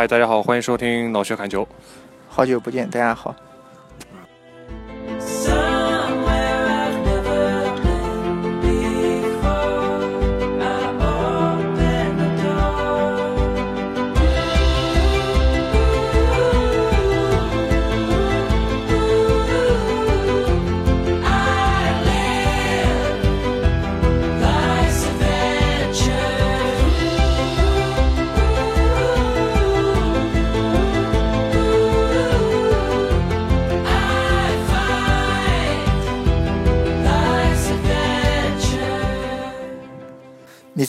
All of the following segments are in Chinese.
嗨，大家好，欢迎收听老薛侃球。好久不见，大家好。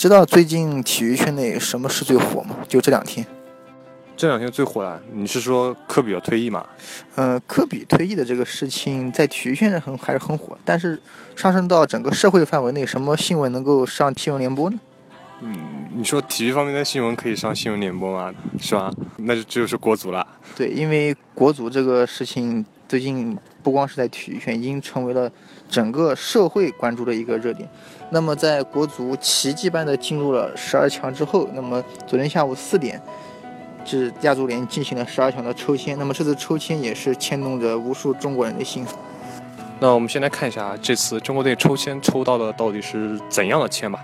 知道最近体育圈内什么事最火吗？就这两天，这两天最火的，你是说科比要退役吗？呃，科比退役的这个事情在体育圈内很还是很火，但是上升到整个社会范围内，什么新闻能够上新闻联播呢？嗯你说体育方面的新闻可以上新闻联播吗？是吧？那就就是国足了。对，因为国足这个事情最近不光是在体育圈，已经成为了整个社会关注的一个热点。那么在国足奇迹般的进入了十二强之后，那么昨天下午四点，是亚足联进行了十二强的抽签。那么这次抽签也是牵动着无数中国人的心。那我们先来看一下这次中国队抽签抽到的到底是怎样的签吧。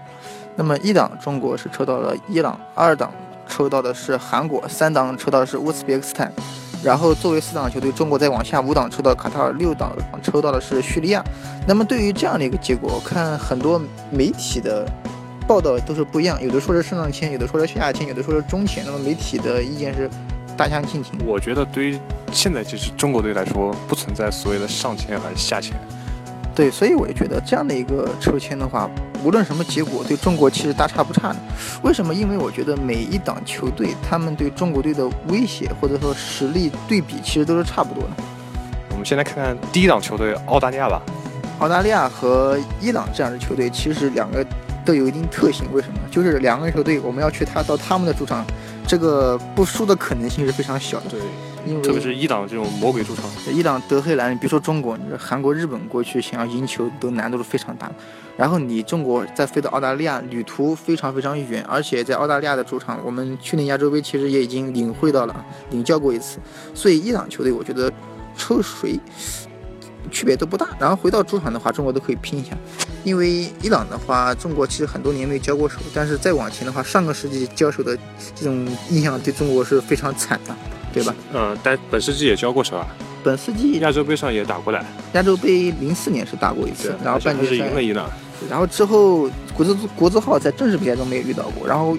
那么一档中国是抽到了伊朗，二档抽到的是韩国，三档抽到的是乌兹别克斯坦，然后作为四档球队，中国再往下五档抽到卡塔尔，六档抽到的是叙利亚。那么对于这样的一个结果，看很多媒体的报道都是不一样，有的说是上上签，有的说是下下签，有的说是中签。那么媒体的意见是大相径庭。我觉得对于现在其实中国队来说，不存在所谓的上签还是下签。对，所以我也觉得这样的一个抽签的话，无论什么结果，对中国其实大差不差的。为什么？因为我觉得每一档球队他们对中国队的威胁或者说实力对比，其实都是差不多的。我们先来看看第一档球队澳大利亚吧。澳大利亚和伊朗这样的球队，其实两个都有一定特性。为什么？就是两个球队我们要去他到他们的主场，这个不输的可能性是非常小的。对，因为特别是伊朗这种魔鬼主场。伊朗、德黑兰，你别说中国，你说韩国、日本过去想要赢球都难度是非常大的。然后你中国再飞到澳大利亚，旅途非常非常远，而且在澳大利亚的主场，我们去年亚洲杯其实也已经领会到了，领教过一次。所以伊朗球队，我觉得抽谁区别都不大。然后回到主场的话，中国都可以拼一下。因为伊朗的话，中国其实很多年没交过手，但是再往前的话，上个世纪交手的这种印象对中国是非常惨的，对吧？嗯，但本世纪也交过手啊，本世纪亚洲杯上也打过来，亚洲杯零四年是打过一次，然后半决赛赢了伊朗。然后之后国字国字号在正式比赛中没有遇到过，然后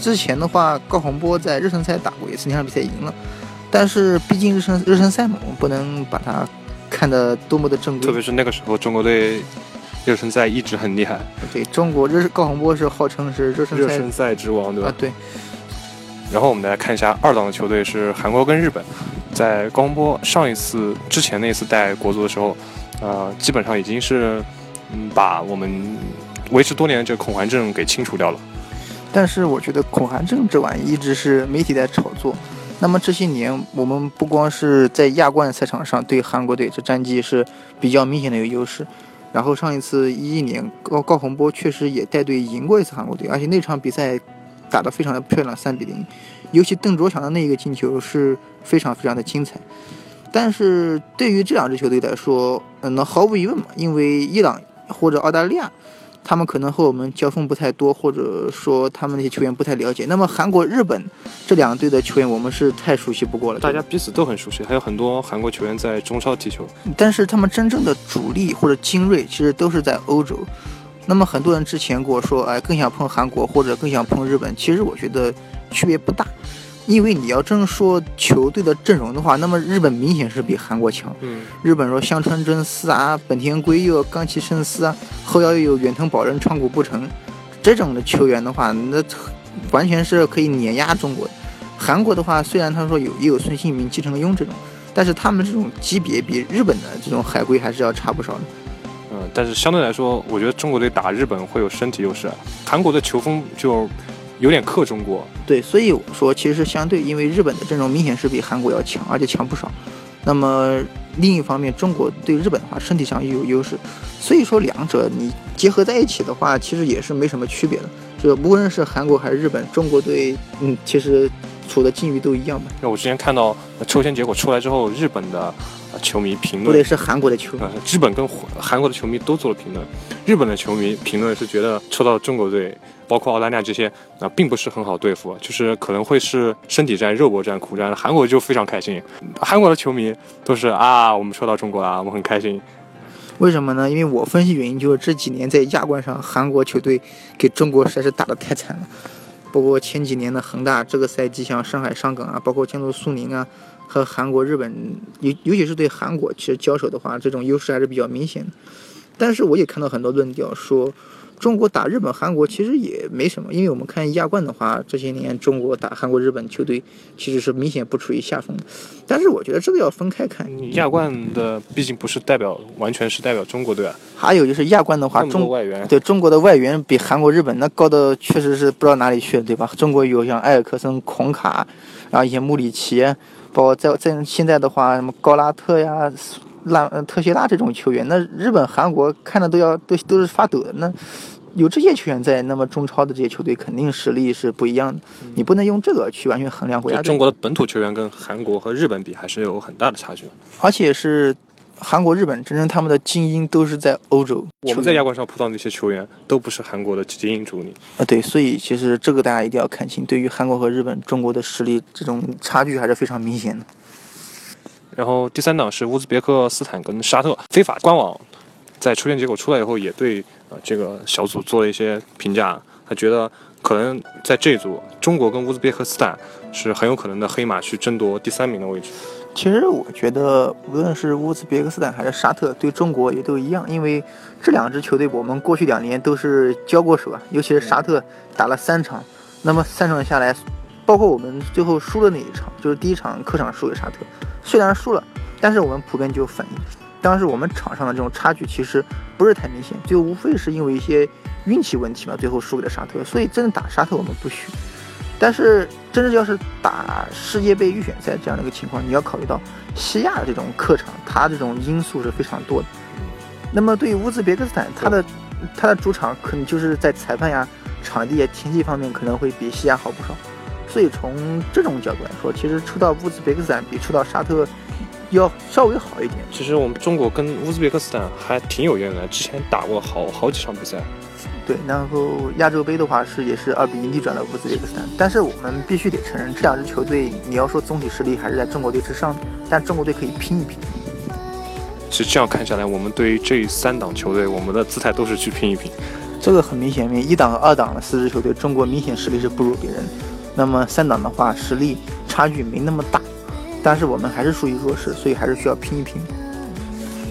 之前的话高洪波在热身赛打过一次，那场比赛赢了，但是毕竟热身热身赛嘛，我们不能把它看得多么的正规特别。是那个时候，中国队热身赛一直很厉害，对中国热高洪波是号称是热身赛热身赛之王，对吧啊？对，然后我们来看一下二档的球队是韩国跟日本，在高洪波上一次之前那一次带国足的时候，呃，基本上已经是嗯把我们维持多年的这个恐韩症给清除掉了。但是我觉得恐韩症这玩意一直是媒体在炒作。那么这些年，我们不光是在亚冠赛场上对韩国队这战绩是比较明显的有优势，然后上一次一一年高高洪波确实也带队赢过一次韩国队，而且那场比赛打得非常的漂亮，三比零。尤其邓卓翔的那一个进球是非常非常的精彩。但是对于这两支球队来说，嗯，那毫无疑问嘛，因为伊朗或者澳大利亚，他们可能和我们交锋不太多，或者说他们那些球员不太了解。那么韩国、日本这两队的球员，我们是太熟悉不过了。大家彼此都很熟悉，还有很多韩国球员在中超踢球。但是他们真正的主力或者精锐，其实都是在欧洲。那么很多人之前跟我说，哎，更想碰韩国或者更想碰日本，其实我觉得区别不大。因为你要真说球队的阵容的话，那么日本明显是比韩国强。嗯，日本说香川真司啊，本田圭佑、冈崎慎司啊，后腰又有远藤保人、川谷步成，这种的球员的话，那完全是可以碾压中国的。韩国的话，虽然他说有也有孙兴民、季承庸这种，但是他们这种级别比日本的这种海归还是要差不少的。嗯，但是相对来说，我觉得中国队打日本会有身体优势，韩国的球风就有点克中国。对，所以说其实相对，因为日本的阵容明显是比韩国要强，而且强不少。那么另一方面，中国对日本的话身体上又有优势，所以说两者你结合在一起的话，其实也是没什么区别的。这无论是韩国还是日本，中国队嗯，其实处的境遇都一样吧？那我之前看到呃抽签结果出来之后，日本的呃球迷评论不得是韩国的球。呃，日本跟韩国的球迷都做了评论。日本的球迷评论是觉得抽到中国队，包括澳大利亚这些啊、并不是很好对付，就是可能会是身体战、肉搏战、苦战。韩国就非常开心，韩国的球迷都是啊，我们抽到中国了，我们很开心。为什么呢？因为我分析原因就是这几年在亚冠上，韩国球队给中国实在是打得太惨了。包括前几年的恒大，这个赛季像上海上港啊，包括江苏苏宁啊，和韩国、日本，尤尤其是对韩国，其实交手的话，这种优势还是比较明显的。但是我也看到很多论调说，中国打日本、韩国其实也没什么，因为我们看亚冠的话，这些年中国打韩国、日本球队其实是明显不处于下风。但是我觉得这个要分开看。亚冠的毕竟不是代表完全是代表中国队啊，还有就是亚冠的话，中外援，对中国的外援比韩国、日本那高的确实是不知道哪里去了，对吧？中国有像埃尔克森、孔卡，然后一些穆里奇，包括在在现在的话，什么高拉特呀、拉呃特谢拉这种球员，那日本、韩国看着都要都都是发抖的。那有这些球员在，那么中超的这些球队肯定实力是不一样的，你不能用这个去完全衡量国家队。中国的本土球员跟韩国和日本比还是有很大的差距。而且是韩国、日本，真正他们的精英都是在欧洲。我们在亚冠上碰到那些球员都不是韩国的精英主力。啊，对，所以其实这个大家一定要看清。对于韩国和日本，中国的实力这种差距还是非常明显的。然后第三档是乌兹别克斯坦跟沙特。非法官网在抽签结果出来以后，也对呃这个小组做了一些评价。他觉得可能在这一组，中国跟乌兹别克斯坦是很有可能的黑马去争夺第三名的位置。其实我觉得，无论是乌兹别克斯坦还是沙特，对中国也都一样，因为这两支球队我们过去两年都是交过手啊，尤其是沙特打了三场，那么三场下来，包括我们最后输的那一场，就是第一场客场输给沙特，虽然输了，但是我们普遍就反应，当时我们场上的这种差距其实不是太明显，就无非是因为一些运气问题嘛，最后输给了沙特，所以真的打沙特我们不虚。但是真正要是打世界杯预选赛这样的一个情况，你要考虑到西亚的这种客场，它这种因素是非常多的。那么对于乌兹别克斯坦，它的它的主场可能就是在裁判呀、场地呀、天气方面可能会比西亚好不少。所以从这种角度来说，其实抽到乌兹别克斯坦比抽到沙特要稍微好一点。其实我们中国跟乌兹别克斯坦还挺有渊源的，之前打过好好几场比赛。对，然后亚洲杯的话是也是二比一逆转了乌兹别克斯坦，但是我们必须得承认，这两支球队你要说总体实力还是在中国队之上，但中国队可以拼一拼。其实这样看下来，我们对于这三档球队，我们的姿态都是去拼一拼。这个很明显，因为一档和二档的四支球队，中国明显实力是不如别人。那么三档的话，实力差距没那么大，但是我们还是属于弱势，所以还是需要拼一拼。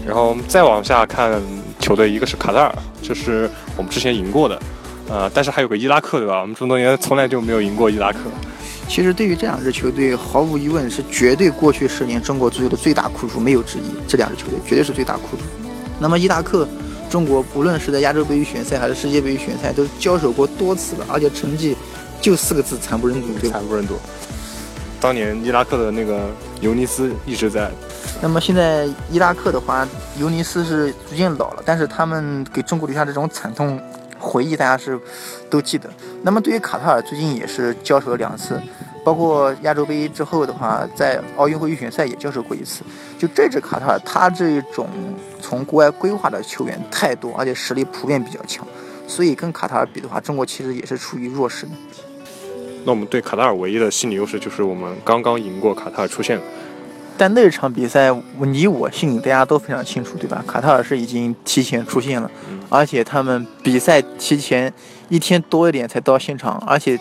然后我们再往下看球队，一个是卡塔尔，就是我们之前赢过的，呃，但是还有个伊拉克，对吧？我们这么多年从来就没有赢过伊拉克。其实对于这两支球队，毫无疑问是绝对过去十年中国足球的最大苦主，没有之一。这两支球队绝对是最大苦主。那么伊拉克，中国不论是在亚洲杯预选赛还是世界杯预选赛，都交手过多次了，而且成绩就四个字：惨不忍睹，对吧？惨不忍睹。当年伊拉克的那个尤尼斯一直在，那么现在伊拉克的话，尤尼斯是逐渐老了，但是他们给中国留下这种惨痛回忆，大家是都记得。那么对于卡塔尔，最近也是交手了两次，包括亚洲杯之后的话，在奥运会预选赛也交手过一次。就这支卡塔尔，他这种从国外规划的球员太多，而且实力普遍比较强，所以跟卡塔尔比的话，中国其实也是处于弱势的。那我们对卡塔尔唯一的心理优势就是我们刚刚赢过卡塔尔出线。但那场比赛，你我心里大家都非常清楚，对吧？卡塔尔是已经提前出现了，而且他们比赛提前一天多一点才到现场，而且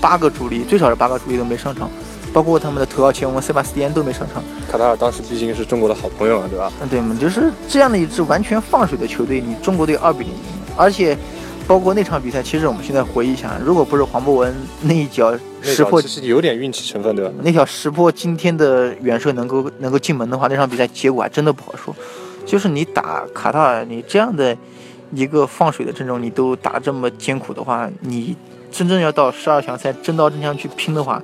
八个主力最少是八个主力都没上场，包括他们的头号前锋塞巴斯蒂安都没上场。卡塔尔当时毕竟是中国的好朋友啊，对吧？嗯，对嘛，就是这样的一支完全放水的球队，你中国队二比零赢，而且包括那场比赛，其实我们现在回忆一下，如果不是黄博文那一脚识破其实有点运气成分，对吧？那脚石破今天的远射能够能够进门的话，那场比赛结果还真的不好说。就是你打卡塔尔，你这样的一个放水的阵容，你都打这么艰苦的话，你真正要到十二强赛真刀真枪去拼的话，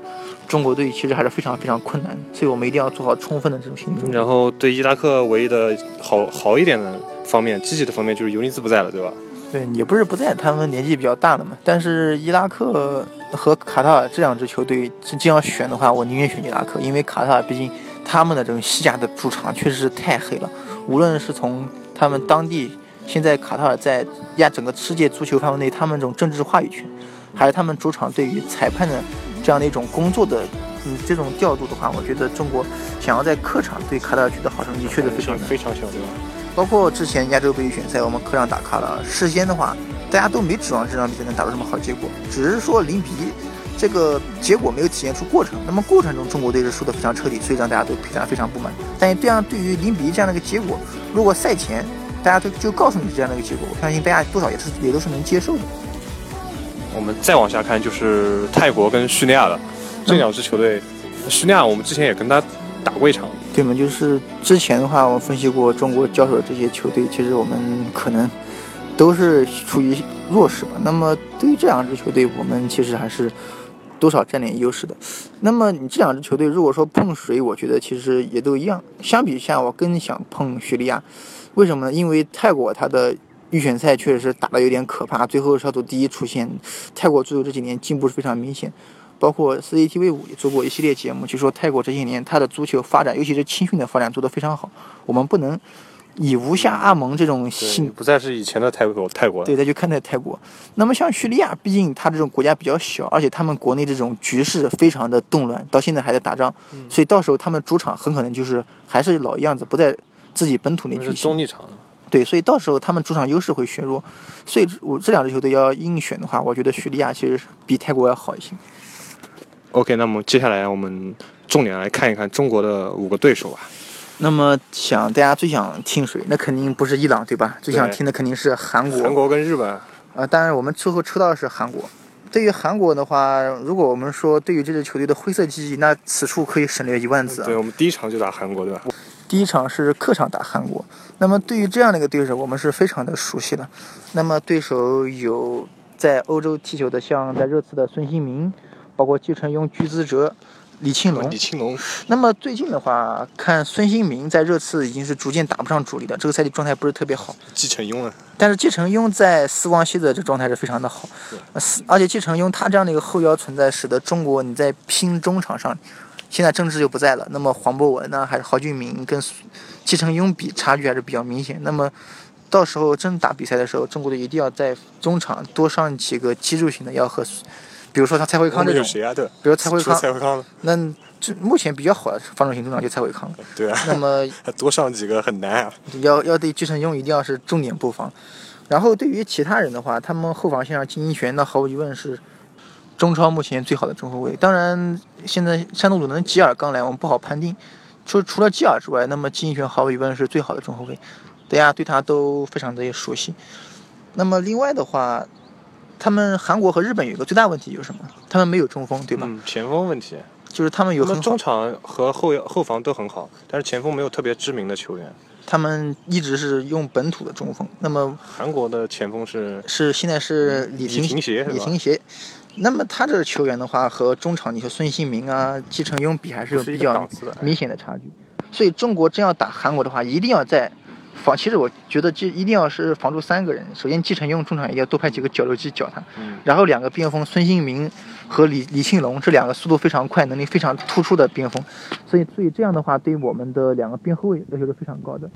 中国队其实还是非常非常困难。所以我们一定要做好充分的这种心理。然后对伊拉克唯一的好好一点的方面，积极的方面就是尤尼斯不在了，对吧？对，也不是不在，他们年纪比较大了嘛。但是伊拉克和卡塔尔这两支球队真正要选的话，我宁愿选伊拉克，因为卡塔尔毕竟他们的这种西甲的主场确实是太黑了。无论是从他们当地，现在卡塔尔在亚整个世界足球范围内，他们这种政治话语权，还是他们主场对于裁判的这样的一种工作的嗯这种调度的话，我觉得中国想要在客场对卡塔尔取得好成绩，确实非常。非常小，对吧？包括之前亚洲杯预选赛，我们客场打卡了，事先的话，大家都没指望这场比赛能打出什么好结果，只是说零比一，这个结果没有体现出过程。那么过程中，中国队是输得非常彻底，所以让大家都非常非常不满。但这样对于零比一这样的一个结果，如果赛前大家都就告诉你这样的一个结果，我相信大家多少也是也都是能接受的。我们再往下看就是泰国跟叙利亚了，这两支球队，叙利亚我们之前也跟他打过一场，对吗？就是之前的话，我分析过中国交手这些球队，其实我们可能都是处于弱势吧。那么对于这两支球队，我们其实还是多少占点优势的。那么你这两支球队如果说碰谁，我觉得其实也都一样。相比下，我更想碰叙利亚，为什么呢？因为泰国它的预选赛确实是打得有点可怕，最后小组第一出现，泰国足球这几年进步是非常明显。包括 CCTV 五也做过一系列节目，就说泰国这些年它的足球发展，尤其是青训的发展做得非常好。我们不能以无下阿蒙这种对性不再是以前的泰国泰国了。对再去看待泰国。那么像叙利亚，毕竟它这种国家比较小，而且他们国内这种局势非常的动乱，到现在还在打仗，所以到时候他们主场很可能就是还是老样子，不在自己本土那是举行。中立场，对，所以到时候他们主场优势会削弱。所以我这两支球队要硬选的话，我觉得叙利亚其实比泰国要好一些。OK，那么接下来我们重点来看一看中国的五个对手吧。那么想大家最想听谁？那肯定不是伊朗，对吧？最想听的肯定是韩国。韩国跟日本，啊，当然我们最后抽到的是韩国。对于韩国的话，如果我们说对于这支球队的灰色记忆，那此处可以省略一万字啊。对我们第一场就打韩国，对吧？第一场是客场打韩国，那么对于这样的一个对手，我们是非常的熟悉的。那么对手有在欧洲踢球的，像在热刺的孙兴民，包括季承庸、鞠资哲、李庆龙李。庆龙，那么最近的话，看孙兴民在热刺已经是逐渐打不上主力了，这个赛季状态不是特别好。季承庸啊，但是季承庸在斯旺西的这状态是非常的好，而且季承庸他这样的一个后腰存在，使得中国你在拼中场上，现在郑智就不在了，那么黄博文呢，还是郝俊明跟季承庸比差距还是比较明显。那么到时候真打比赛的时候，中国队一定要在中场多上几个基柱型的，要和，比如说像蔡慧康这种，谁啊？对，比如蔡慧康，蔡慧康，那这目前比较好的防守型中场就蔡慧康。对啊，那么 多上几个很难啊。要要对季承庸一定要是重点布防。然后对于其他人的话，他们后防线上金一璇那毫无疑问是中超目前最好的中后卫。当然，现在山东鲁能吉尔刚来，我们不好判定。除除了吉尔之外，那么金一璇毫无疑问是最好的中后卫，大家对他都非常的熟悉。那么另外的话，他们韩国和日本有一个最大问题就是什么？他们没有中锋，对吧？嗯，前锋问题，就是他们有他们中，场和后后防都很好，但是前锋没有特别知名的球员。他们一直是用本土的中锋。那么韩国的前锋是是现在是李李廷廷协李廷协。那么他这个球员的话，和中场你和孙兴民啊、季承庸比，还是有比较。明显的差距。所以中国真要打韩国的话，一定要在防。其实我觉得这一定要是防住三个人。首先，季承用中场一定要多派几个绞肉机绞他，嗯然后两个边锋孙兴民和李李庆龙这两个速度非常快、能力非常突出的边锋。所以，所以这样的话，对于我们的两个边后卫要求是非常高的。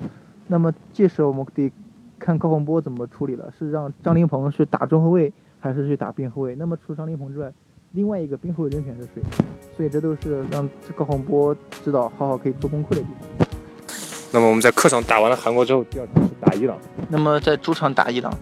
那么届时我们得看高洪波怎么处理了，是让张琳芃去打中后卫，还是去打边后卫？那么除了张琳芃之外，另外一个边后卫人选是谁？所以这都是让高洪波知道好好可以做功课的地方。那么我们在客场打完了韩国之后，第二场是打伊朗。那么在主场打伊朗，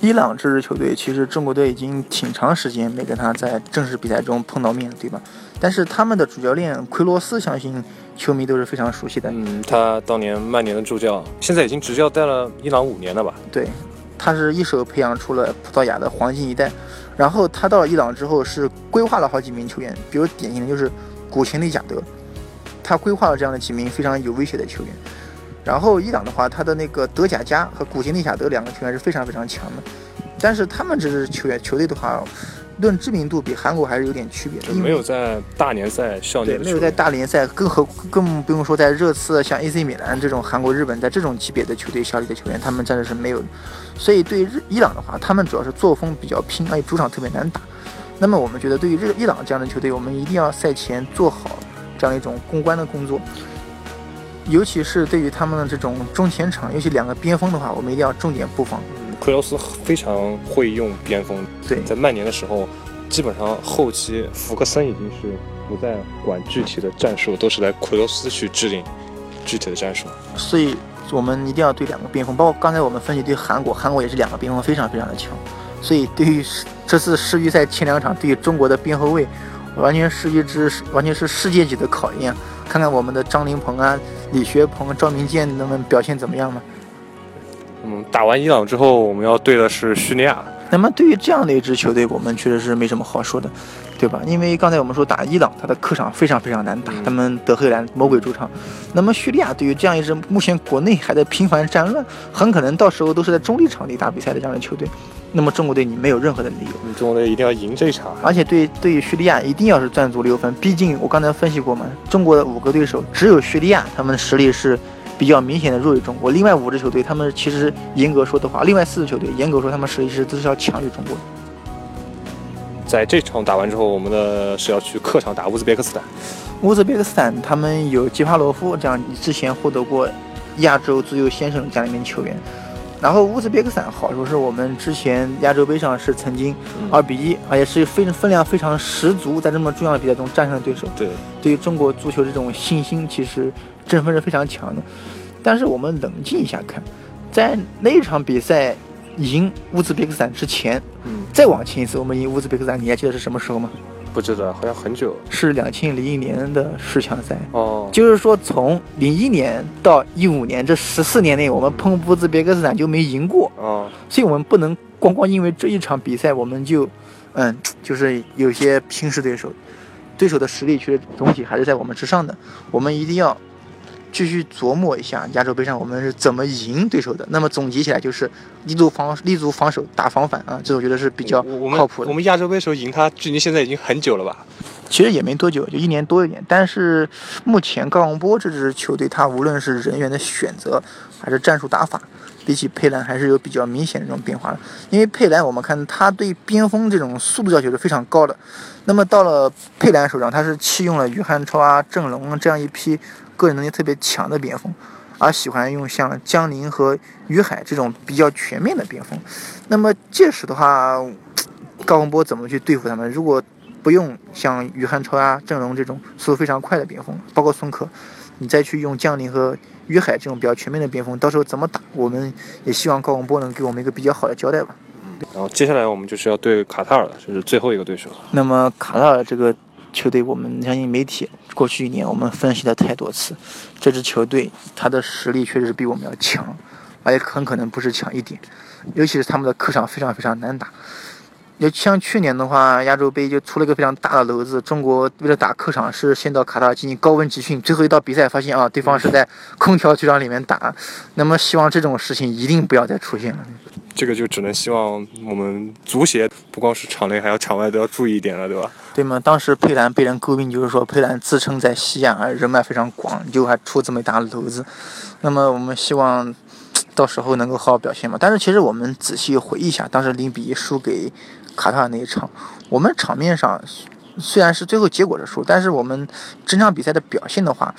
伊朗这支球队其实中国队已经挺长时间没跟他在正式比赛中碰到面了，对吧？但是他们的主教练奎罗斯，相信球迷都是非常熟悉的。嗯，他当年曼联的助教，现在已经执教带了伊朗五年了吧？对，他是一手培养出了葡萄牙的黄金一代。然后他到了伊朗之后，是规划了好几名球员，比如典型的就是古琴内贾德，他规划了这样的几名非常有威胁的球员。然后伊朗的话，他的那个德甲加和古琴内贾德两个球员是非常非常强的，但是他们这支球员球队的话，论知名度比韩国还是有点区别的，因为没有在大联赛效力对，没有在大联赛，更何更不用说在热刺像 AC 米兰这种韩国、日本在这种级别的球队效力的球员，他们暂时是没有。所以对于日伊朗的话，他们主要是作风比较拼，而且主场特别难打。那么我们觉得，对于日伊朗这样的球队，我们一定要赛前做好这样一种公关的工作，尤其是对于他们的这种中前场，尤其两个边锋的话，我们一定要重点布防。嗯克罗斯非常会用边锋，对，在曼联的时候，基本上后期福克森已经是不再管具体的战术，都是来奎罗斯去制定具体的战术。所以我们一定要对两个边锋，包括刚才我们分析对韩国，韩国也是两个边锋非常非常的强。所以对于这次世预赛前两场，对于中国的边后卫，完全是一支完全是世界级的考验。看看我们的张琳芃啊、李学鹏、赵明剑他们表现怎么样嘛？嗯，打完伊朗之后，我们要对的是叙利亚。那么对于这样的一支球队，我们确实是没什么好说的，对吧？因为刚才我们说打伊朗，他的客场非常非常难打，嗯他们德黑兰魔鬼主场。那么叙利亚对于这样一支目前国内还在频繁战乱，很可能到时候都是在中立场地打比赛的这样的球队，那么中国队你没有任何的理由。你中国队一定要赢这一场。而且对对于叙利亚一定要是赚足六分，毕竟我刚才分析过嘛，中国的五个对手只有叙利亚他们的实力是比较明显的弱于中国，另外五支球队他们其实严格说的话，另外四支球队严格说他们实力是都是要强于中国的。在这场打完之后，我们的是要去客场打乌兹别克斯坦。乌兹别克斯坦他们有吉帕罗夫这样之前获得过亚洲足球先生这样一名球员，然后乌兹别克斯坦好处是我们之前亚洲杯上是曾经嗯二比一，而且是非常分量非常十足，在这么重要的比赛中战胜了对手。对，对于中国足球这种信心，其实振奋是非常强的。但是我们冷静一下看，在那一场比赛赢乌兹别克斯坦之前，嗯，再往前一次我们赢乌兹别克斯坦，你还记得是什么时候吗？不知道，好像很久是两千零一年的十强赛。哦。就是说，从零一年到一五年这十四年内，我们碰乌兹别克斯坦就没赢过，哦，所以我们不能光光因为这一场比赛，我们就，嗯，就是有些轻视对手，对手的实力其实总体还是在我们之上的，我们一定要继续琢磨一下亚洲杯上我们是怎么赢对手的。那么总结起来就是立足防立足防守打防反啊，这我觉得是比较靠谱的。我。们亚洲杯时候赢他，距离现在已经很久了吧？其实也没多久，就一年多一点。但是目前高洪波这支球队，他无论是人员的选择还是战术打法，比起佩兰还是有比较明显的这种变化的。因为佩兰，我们看他对边锋这种速度要求是非常高的。那么到了佩兰手上，他是弃用了于汉超啊、郑龙啊这样一批个人能力特别强的边锋，而喜欢用像江宁和于海这种比较全面的边锋。那么届时的话，高洪波怎么去对付他们？如果不用像于汉超啊、郑龙这种速度非常快的边锋，包括孙可，你再去用江宁和于海这种比较全面的边锋，到时候怎么打？我们也希望高洪波能给我们一个比较好的交代吧。然后接下来我们就是要对卡塔尔了，这是最后一个对手。那么卡塔尔这个球队，我们相信媒体过去一年我们分析了太多次，这支球队他的实力确实是比我们要强，而且很可能不是强一点，尤其是他们的客场非常非常难打。就像去年的话，亚洲杯就出了一个非常大的篓子。中国为了打客场，是先到卡塔尔进行高温集训，最后一到比赛发现啊，对方是在空调球场里面打。那么希望这种事情一定不要再出现了。这个就只能希望我们足协不光是场内，还有场外都要注意一点了，对吧？对吗？当时佩兰被人诟病，就是说佩兰自称在西亚人脉非常广，就还出这么一大篓子。那么我们希望到时候能够好好表现嘛。但是其实我们仔细回忆一下，当时零比一输给卡塔尔那一场，我们场面上虽然是最后结果是输，但是我们整场比赛的表现的话，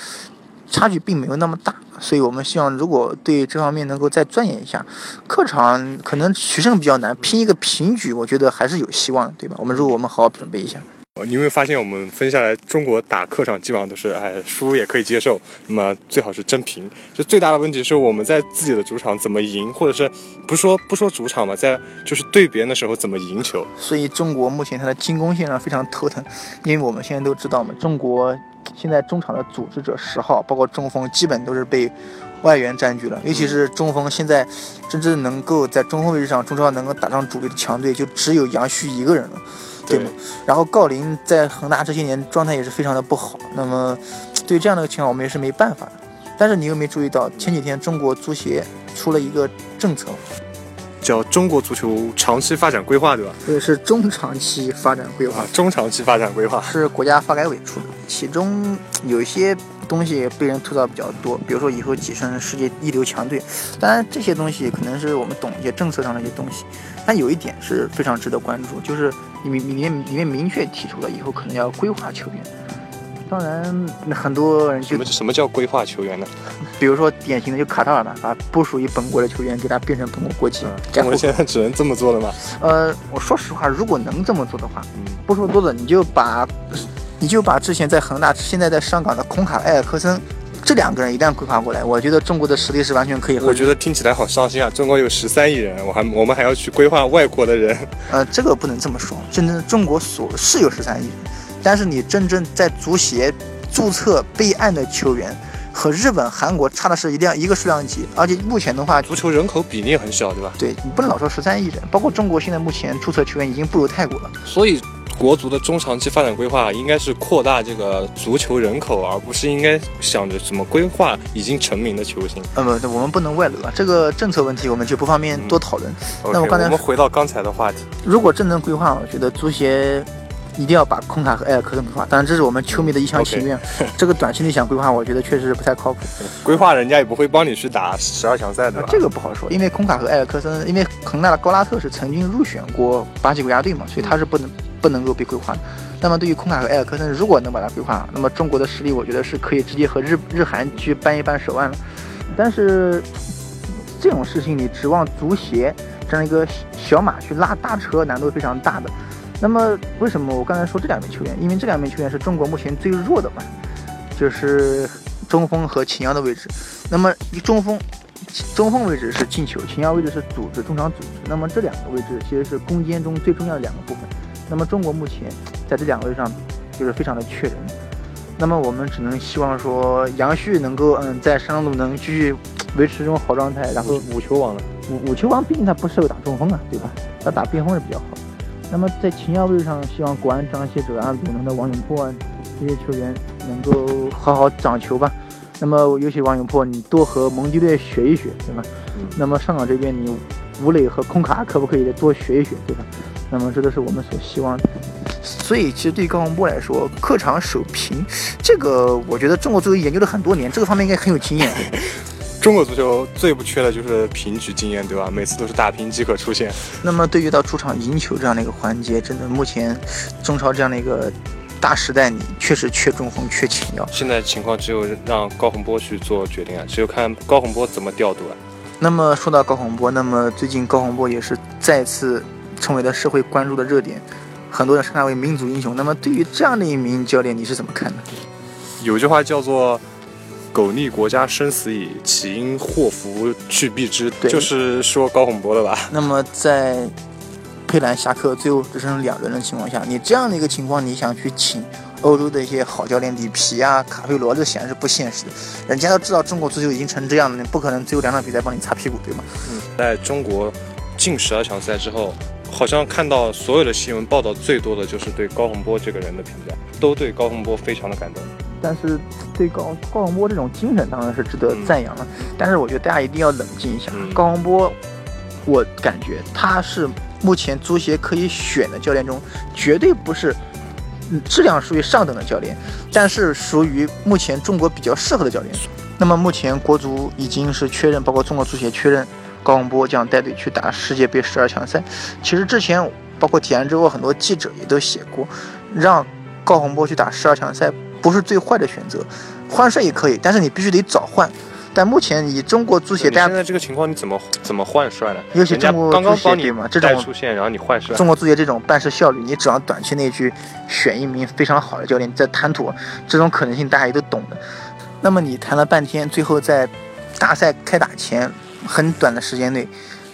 差距并没有那么大。所以我们希望，如果对这方面能够再钻研一下，客场可能取胜比较难，拼一个平局，我觉得还是有希望的，对吧？我们如果我们好好准备一下。呃你有没有发现我们分下来，中国打客场基本上都是，哎，输也可以接受，那么最好是真平。就最大的问题是我们在自己的主场怎么赢，或者是不说不说主场嘛，在就是对别人的时候怎么赢球。所以中国目前它的进攻线上非常头疼，因为我们现在都知道嘛，中国现在中场的组织者十号，包括中锋，基本都是被外援占据了。尤其是中锋，现在真正能够在中锋位置上，中超能够打上主力的强队，就只有杨旭一个人了，对吗？然后郜林在恒大这些年状态也是非常的不好，那么对这样的情况，我们也是没办法的。但是你有没有注意到前几天中国足协出了一个政策？叫中国足球长期发展规划，对吧？这个是中长期发展规划啊，，中长期发展规划。是国家发改委出的，其中有一些东西被人吐槽比较多，比如说以后跻身世界一流强队。当然，这些东西可能是我们懂一些政策上的一些东西，但有一点是非常值得关注，就是里面里面里面明确提出了以后可能要规划球员。当然，很多人就什么什么叫规划球员呢？比如说典型的就卡塔尔吧，把不属于本国的球员给他变成本国国籍，然后中国现在只能这么做了吗？呃，我说实话，如果能这么做的话，嗯，不说多的，你就把，你就把之前在恒大、现在在上港的孔卡、埃尔克森这两个人一旦规划过来，我觉得中国的实力是完全可以和我觉得听起来好伤心啊！中国有十三亿人，我还我们还要去规划外国的人。呃，这个不能这么说，真正中国所是有十三亿人，但是你真正在足协注册备案的球员和日本、韩国差的是一量一个数量级，而且目前的话，足球人口比例很小，对吧？对你不能老说十三亿人，包括中国现在目前注册球员已经不如泰国了。所以国足的中长期发展规划应该是扩大这个足球人口，而不是应该想着怎么规划已经成名的球星。呃，不，我们不能外流啊，这个政策问题我们就不方便多讨论。那我刚才我们回到刚才的话题，如果真正规划，我觉得足协一定要把空卡和埃尔克森规划。当然，这是我们球迷的一厢情愿。这个短期内想规划，我觉得确实是不太靠谱。规划人家也不会帮你去打十二强赛，的吧？这个不好说，因为空卡和埃尔克森，因为恒大的高拉特是曾经入选过巴西国家队嘛，所以他是不能不能够被规划的。那么对于空卡和埃尔克森，如果能把它规划，那么中国的实力，我觉得是可以直接和日日韩去扳一扳手腕了。但是这种事情，你指望足协这样一个小马去拉大车，难度非常大的。那么为什么我刚才说这两名球员？因为这两名球员是中国目前最弱的嘛，就是中锋和前腰的位置。那么一中锋，中锋位置是进球，前腰位置是组织中场组织。那么这两个位置其实是攻坚中最重要的两个部分。那么中国目前在这两个位置上就是非常的缺人。那么我们只能希望说杨旭能够嗯在山东鲁能继续维持这种好状态，然后五球王了，五五球王毕竟他不适合打中锋啊，对吧？他打边锋是比较好。那么在前腰位置上，希望国安张稀哲啊、鲁能的王永珀啊这些球员能够好好掌球吧。那么尤其王永珀，你多和蒙迪队学一学，对吧？那么上港这边，你吴磊和空卡可不可以再多学一学，对吧？那么这都是我们所希望的。所以，其实对于高洪波来说，客场守平，这个我觉得中国足球研究了很多年，这个方面应该很有经验。中国足球最不缺的就是平局经验，对吧？每次都是打平即可出线。那么对于到主场赢球这样的一个环节，真的目前中超这样的一个大时代，你确实缺中锋、缺前腰。现在情况只有让高洪波去做决定啊，只有看高洪波怎么调度啊。那么说到高洪波，那么最近高洪波也是再次成为了社会关注的热点，很多人称他为民族英雄。那么对于这样的一名教练，你是怎么看的？有句话叫做“苟逆国家生死以，岂因祸福去避之”，对就是说高洪波的吧？那么在佩兰下课最后只剩两人的情况下，你这样的一个情况，你想去请欧洲的一些好教练里皮啊、卡佩罗，这显然是不现实的。人家都知道中国足球已经成这样了，你不可能最后两场比赛帮你擦屁股，对吗？嗯在中国进十二强赛之后，好像看到所有的新闻报道最多的就是对高洪波这个人的评价，都对高洪波非常的感动。但是对高高洪波这种精神当然是值得赞扬了，但是我觉得大家一定要冷静一下。嗯高洪波，我感觉他是目前足协可以选的教练中，绝对不是嗯质量属于上等的教练，但是属于目前中国比较适合的教练。那么目前国足已经是确认，包括中国足协确认高洪波将带队去打世界杯十二强赛。其实之前包括体安之后，很多记者也都写过，让高洪波去打十二强赛不是最坏的选择，换帅也可以，但是你必须得早换。但目前以中国足协，大家现在这个情况，你怎么怎么换帅呢？尤其中国足协对吗这种出现，然后你换帅，中国足协这种办事效率，你只要短期内去选一名非常好的教练，再谈妥，这种可能性大家也都懂的。那么你谈了半天，最后在大赛开打前很短的时间内，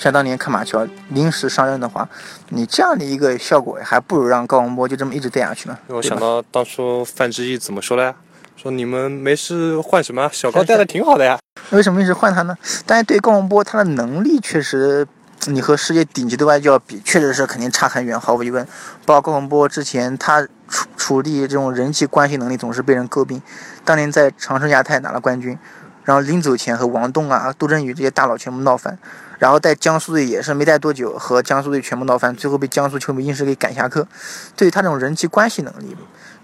像当年看马乔临时上任的话，你这样的一个效果，还不如让高洪波就这么一直带下去呢。我想到当初范志毅怎么说的呀？说你们没事换什么？小高带的挺好的呀。为什么一直换他呢？但是对高洪波他的能力确实，你和世界顶级的外教比，确实是肯定差很远，毫无疑问。包括高洪波之前他处处理这种人际关系能力总是被人诟病，当年在长春亚泰拿了冠军，然后临走前和王栋啊、杜振宇这些大佬全部闹翻，然后带江苏队也是没带多久和江苏队全部闹翻，最后被江苏球迷硬是给赶下课。对于他这种人际关系能力，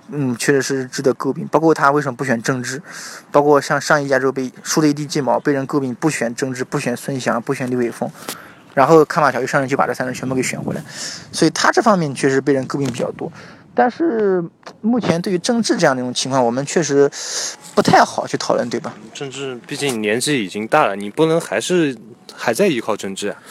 嗯，确实是值得诟病。包括他为什么不选郑智，包括像上一亚洲杯输的一地鸡毛，被人诟病不选郑智、不选孙祥、不选刘伟峰，然后卡马乔一上任就把这三人全部给选回来，所以他这方面确实被人诟病比较多。但是目前对于政治这样的一种情况，我们确实不太好去讨论，对吧？政治毕竟年纪已经大了，你不能还是还在依靠政治啊。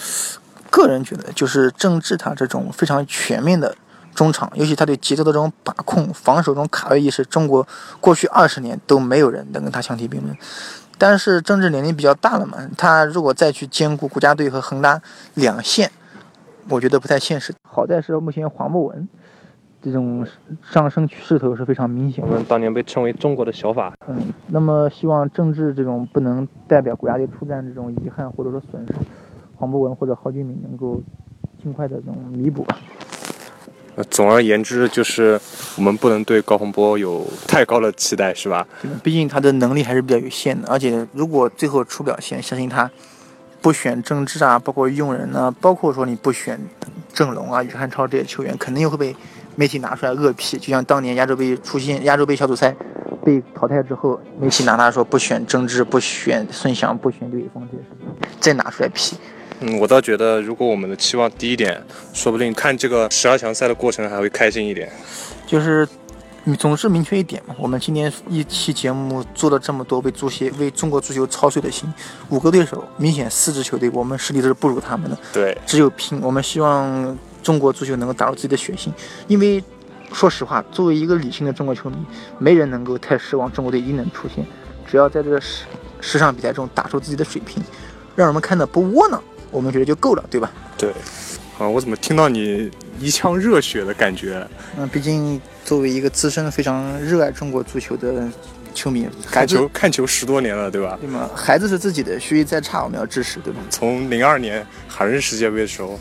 个人觉得，就是政治他这种非常全面的中场，尤其他对节奏的这种把控、防守这种卡位意识，中国过去二十年都没有人能跟他相提并论。但是政治年龄比较大了嘛，他如果再去兼顾国家队和恒大两线，我觉得不太现实。好在是目前黄博文这种上升势头是非常明显的。我们当年被称为中国的小法，嗯，那么希望郑智这种不能代表国家队出战这种遗憾或者说损失，黄博文或者郝俊敏能够尽快的这种弥补总而言之，就是我们不能对高洪波有太高的期待，是吧？毕竟他的能力还是比较有限的，而且如果最后出表现，相信他不选郑智啊，包括用人呢、包括说你不选郑龙啊、于汉超这些球员，肯定又会被媒体拿出来恶批。就像当年亚洲杯出现亚洲杯小组赛被淘汰之后，媒体拿他说不选郑智、不选孙祥、不选刘伟峰这些再拿出来批。嗯，我倒觉得，如果我们的期望低一点，说不定看这个十二强赛的过程还会开心一点。就是你总是明确一点嘛。我们今天一期节目做了这么多为足协为中国足球操碎的心，五个对手，明显四支球队我们实力都是不如他们的，对，只有拼。我们希望中国足球能够打入自己的血性，因为说实话，作为一个理性的中国球迷，没人能够太失望中国队一定能出现，只要在这个十十场比赛中打出自己的水平，让人们看到不窝囊，我们觉得就够了，对吧？对，啊，我怎么听到你一腔热血的感觉？嗯，毕竟作为一个资深非常热爱中国足球的球迷，看球看球十多年了，对吧？对吗？孩子是自己的，学习再差我们要支持，对吧？从零二年韩日世界杯的时候，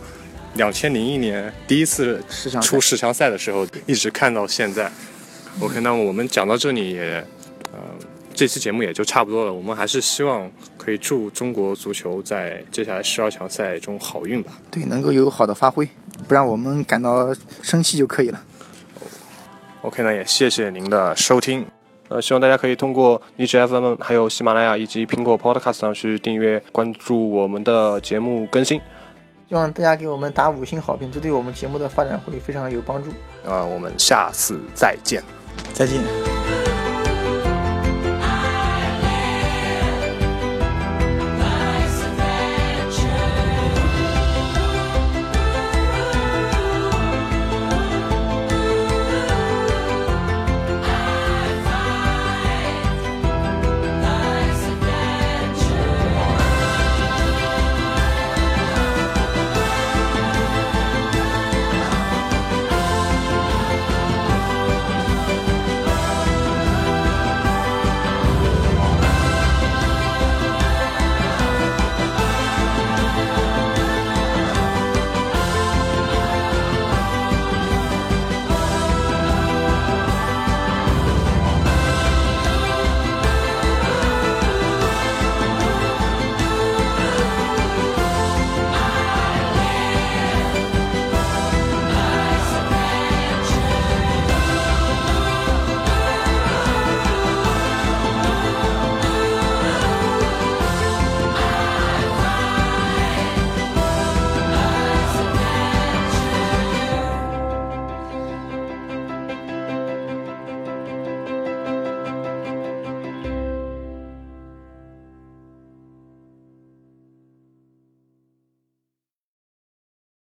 两千零一年第一次出十强赛的时候，一直看到现在。OK，那么我们讲到这里也，呃，这期节目也就差不多了。我们还是希望可以祝中国足球在接下来十二强赛中好运吧。对，能够有好的发挥，不让我们感到生气就可以了。OK，那也谢谢您的收听。呃，希望大家可以通过荔枝 FM、还有喜马拉雅以及苹果 Podcast 上去订阅、关注我们的节目更新。希望大家给我们打五星好评，这对我们节目的发展会非常有帮助。啊、我们下次再见。再见。